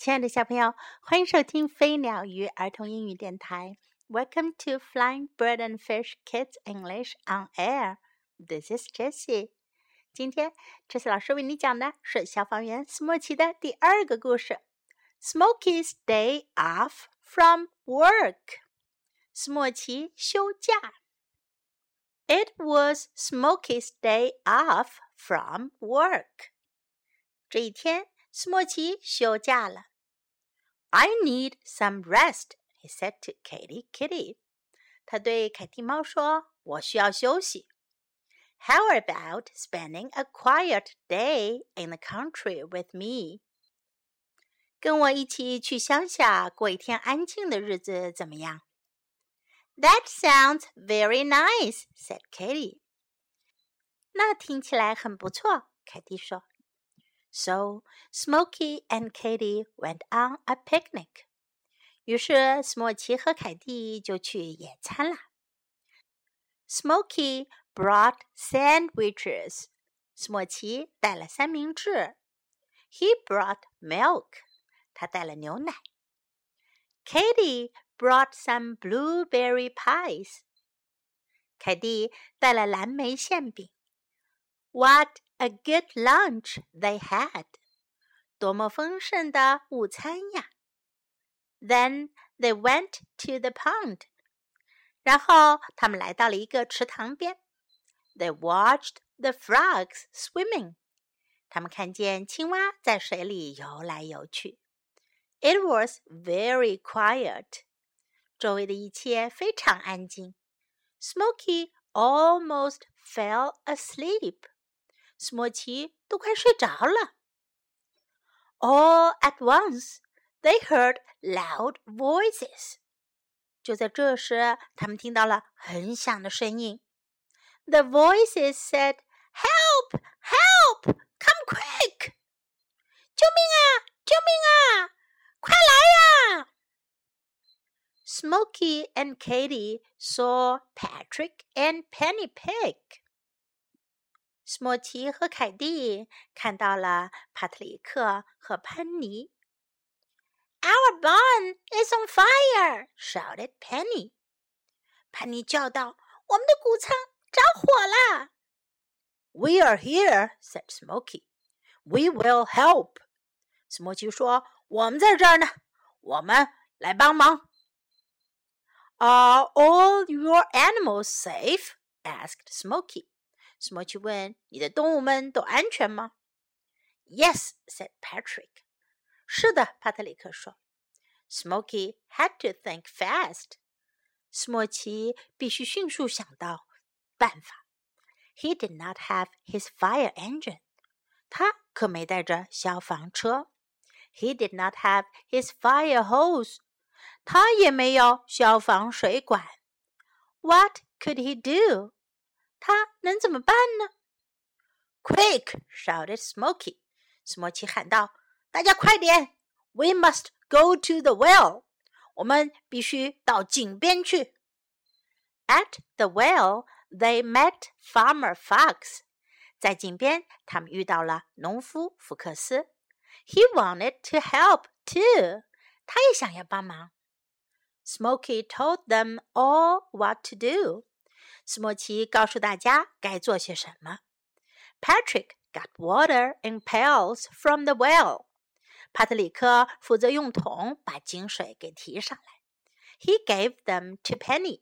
亲爱的小朋友，欢迎收听飞鸟鱼儿童英语电台。Welcome to Flying Bird and Fish Kids English on Air. This is Jessie. 今天，Jessie 老师为你讲的是消防员斯莫奇的第二个故事 Smoky's Day Off from Work。斯莫奇休假。It was Smoky's day off from work. 这一天，斯莫奇休假了。I need some rest, he said to Katy Kitty. 他对凯蒂猫说：“我需要休息。” How about spending a quiet day in the country with me? 跟我一起去乡下过一天安静的日子怎么样？That sounds very nice," said Katy. 那听起来很不错，凯蒂说。 so Smokey and Katie went on a picnic. 于是斯莫奇和凯蒂就去野餐了。Smokey brought sandwiches. 斯莫奇带了三明治。He brought milk. 他带了牛奶。Katie brought some blueberry pies. 凯蒂带了蓝莓馅饼。what a good lunch they had! 多么丰盛的午餐呀！Then they went to the pond. 然后他们来到了一个池塘边。They watched the frogs swimming. 他们看见青蛙在水里游来游去。It was very quiet. 周围的一切非常安静。Smokey almost fell asleep. 斯莫奇都快睡着了。All at once, they heard loud voices. 就在这时，他们听到了很响的声音。The voices said, "Help! Help! Come quick! 救命啊！救命啊！快来呀！" Smokey and Katy saw Patrick and Penny Pig. 史莫奇和凯蒂看到了帕特里克和潘尼。"Our barn is on fire!" shouted Penny. 潘尼叫道：“我们的谷仓着火啦！” "We are here," said Smokey. "We will help." 史莫奇说：“我们在这儿呢，我们来帮忙。” "Are all your animals safe?" asked Smokey. Smudge 问：“你的动物们都安全吗？”“Yes,” said Patrick. 是的，帕特里克说。Smokey had to think fast. 斯莫奇必须迅速想到办法。He did not have his fire engine. 他可没带着消防车。He did not have his fire hose. 他也没有消防水管。What could he do? 能怎么办呢？”“Quick!” shouted Smokey. 斯莫奇喊道：“大家快点！We must go to the well. 我们必须到井边去。” At the well, they met Farmer Fox. 在井边，他们遇到了农夫福克斯。He wanted to help too. 他也想要帮忙。Smokey told them all what to do. 斯莫奇告诉大家该做些什么。Patrick got water in pails from the well。帕特里克负责用桶把井水给提上来。He gave them to Penny。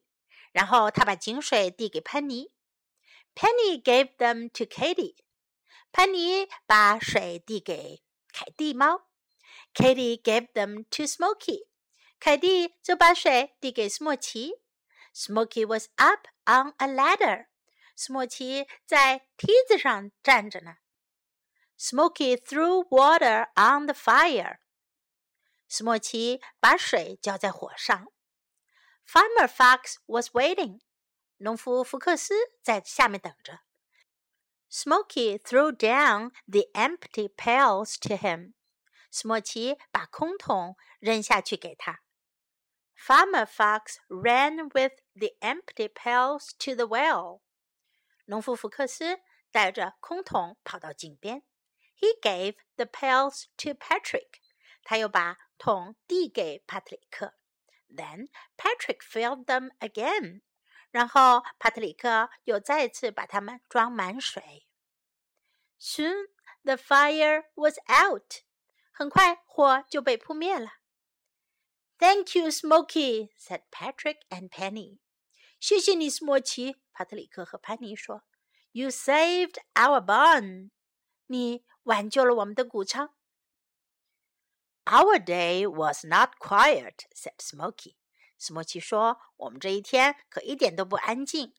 然后他把井水递给潘妮。Penny gave them to Katy。潘妮把水递给凯蒂猫。Katy gave them to Smokey。凯蒂就把水递给斯莫奇。Smokey was up on a ladder, Smokey 在梯子上站着呢。Smokey threw water on the fire. Smokey 把水浇在火上。Farmer Fox was waiting。农夫福克斯在下面等着。Smokey threw down the empty pails to him. him。斯莫奇把空桶扔下去给他。Farmer Fox ran with the empty pails to the well. 农夫福克斯带着空桶跑到井边。He gave the pails to Patrick. 他又把桶递给帕特里克。Then Patrick filled them again. 然后帕特里克又再次把它们装满水。Soon the fire was out. 很快火就被扑灭了。 Thank you, Smokey," said Patrick and Penny. 谢谢你，斯莫奇。帕特里克和潘尼说：“You saved our barn。”你挽救了我们的谷仓。Our day was not quiet," said Smokey. 斯莫奇说：“我们这一天可一点都不安静。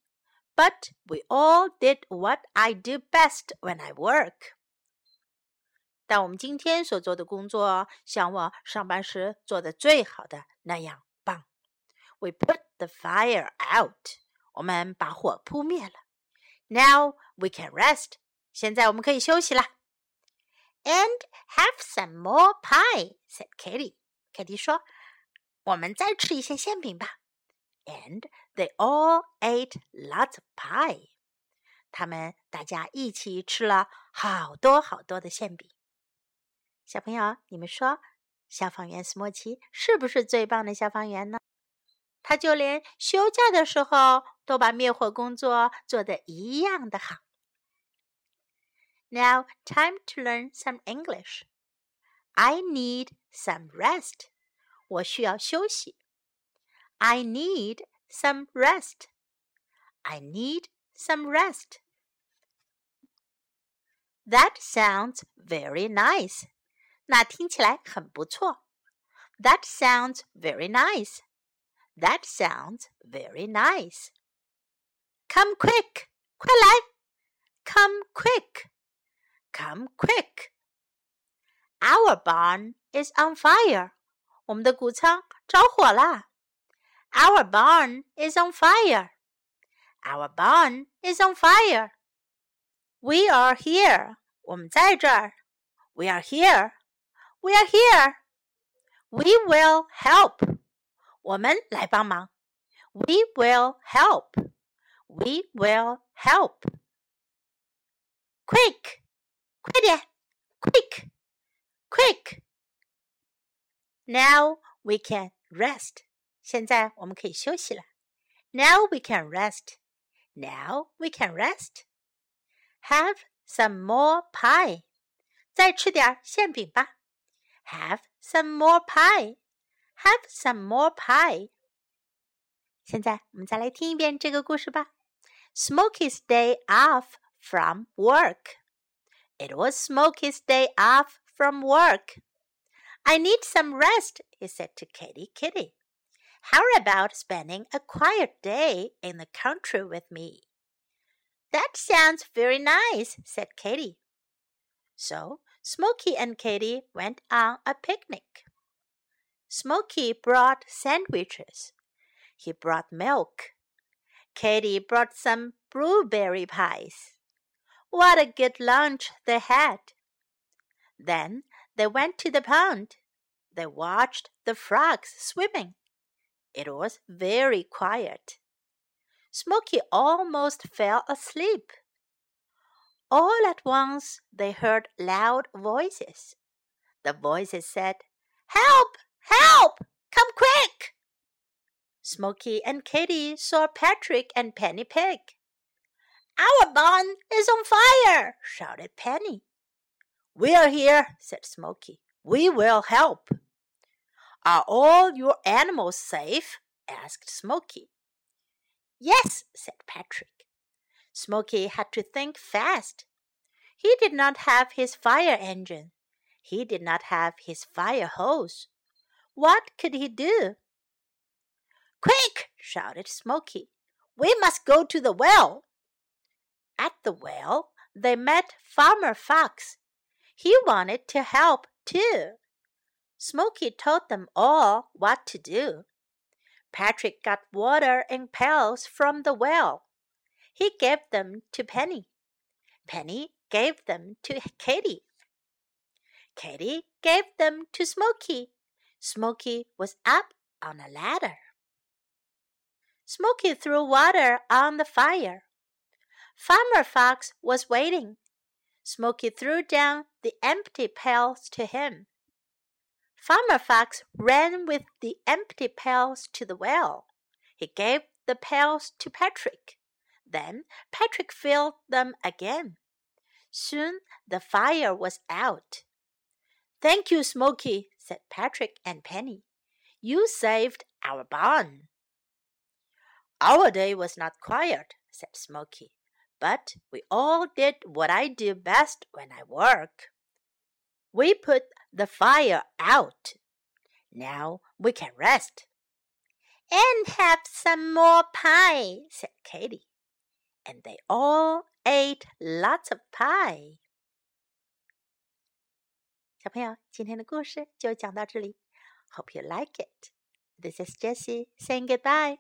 ”But we all did what I do best when I work. 但我们今天所做的工作，像我上班时做的最好的那样棒。We put the fire out. 我们把火扑灭了。Now we can rest. 现在我们可以休息了。And have some more pie, said Katie. Katie 说：“我们再吃一些馅饼吧。” And they all ate lots of pie. 他们大家一起吃了好多好多的馅饼。 小朋友，你们说，消防员斯莫奇是不是最棒的消防员呢？他就连休假的时候都把灭火工作做得一样的好。Now, time to learn some English. I need some rest. 我需要休息。I need some rest. I need some rest. That sounds very nice. 那听起来很不错。That sounds very nice. That sounds very nice. Come quick，快来！Come quick, come quick. Our barn is on fire. 我们的谷仓着火啦。Our barn is on fire. Our barn is on fire. We are here. 我们在这儿。We are here. We are here. We will help. 我们来帮忙。We will help. We will help. Quick, 快点，quick, quick. Now we can rest. 现在我们可以休息了。Now we can rest. Now we can rest. Have some more pie. 再吃点馅饼吧。 have some more pie. Have some more pie. 现在我们再来听一遍这个故事吧。Smokey's day off from work. It was Smokey's day off from work. I need some rest, he said to Kitty Kitty. How about spending a quiet day in the country with me? That sounds very nice, said Katy. So Smokey and Katy went on a picnic. Smokey brought sandwiches. He brought milk. Katy brought some blueberry pies. What a good lunch they had! Then they went to the pond. They watched the frogs swimming. It was very quiet. Smokey almost fell asleep. All at once they heard loud voices. The voices said, Help! Help! Come quick! Smokey and Katy saw Patrick and Penny Pig. Our barn is on fire! shouted Penny. We are here, said Smokey. We will help. Are all your animals safe? asked Smoky. Yes, said Patrick. Smokey had to think fast. He did not have his fire engine. He did not have his fire hose. What could he do? Quick! shouted Smokey. We must go to the well. At the well, they met Farmer Fox. He wanted to help too. Smokey told them all what to do. Patrick got water in pails from the well. He gave them to Penny. Penny gave them to Katy. Katy gave them to Smokey. Smokey was up on a ladder. Smokey threw water on the fire. Farmer Fox was waiting. Smokey threw down the empty pails to him. Farmer Fox ran with the empty pails to the well. He gave the pails to Patrick. Then Patrick filled them again. Soon the fire was out. Thank you, Smokey, said Patrick and Penny. You saved our barn. Our day was not quiet, said Smokey, but we all did what I do best when I work. We put the fire out. Now we can rest. And have some more pie, said Katy And they all ate lots of pie. 小朋友，今天的故事就讲到这里。Hope you like it. This is Jessie saying goodbye.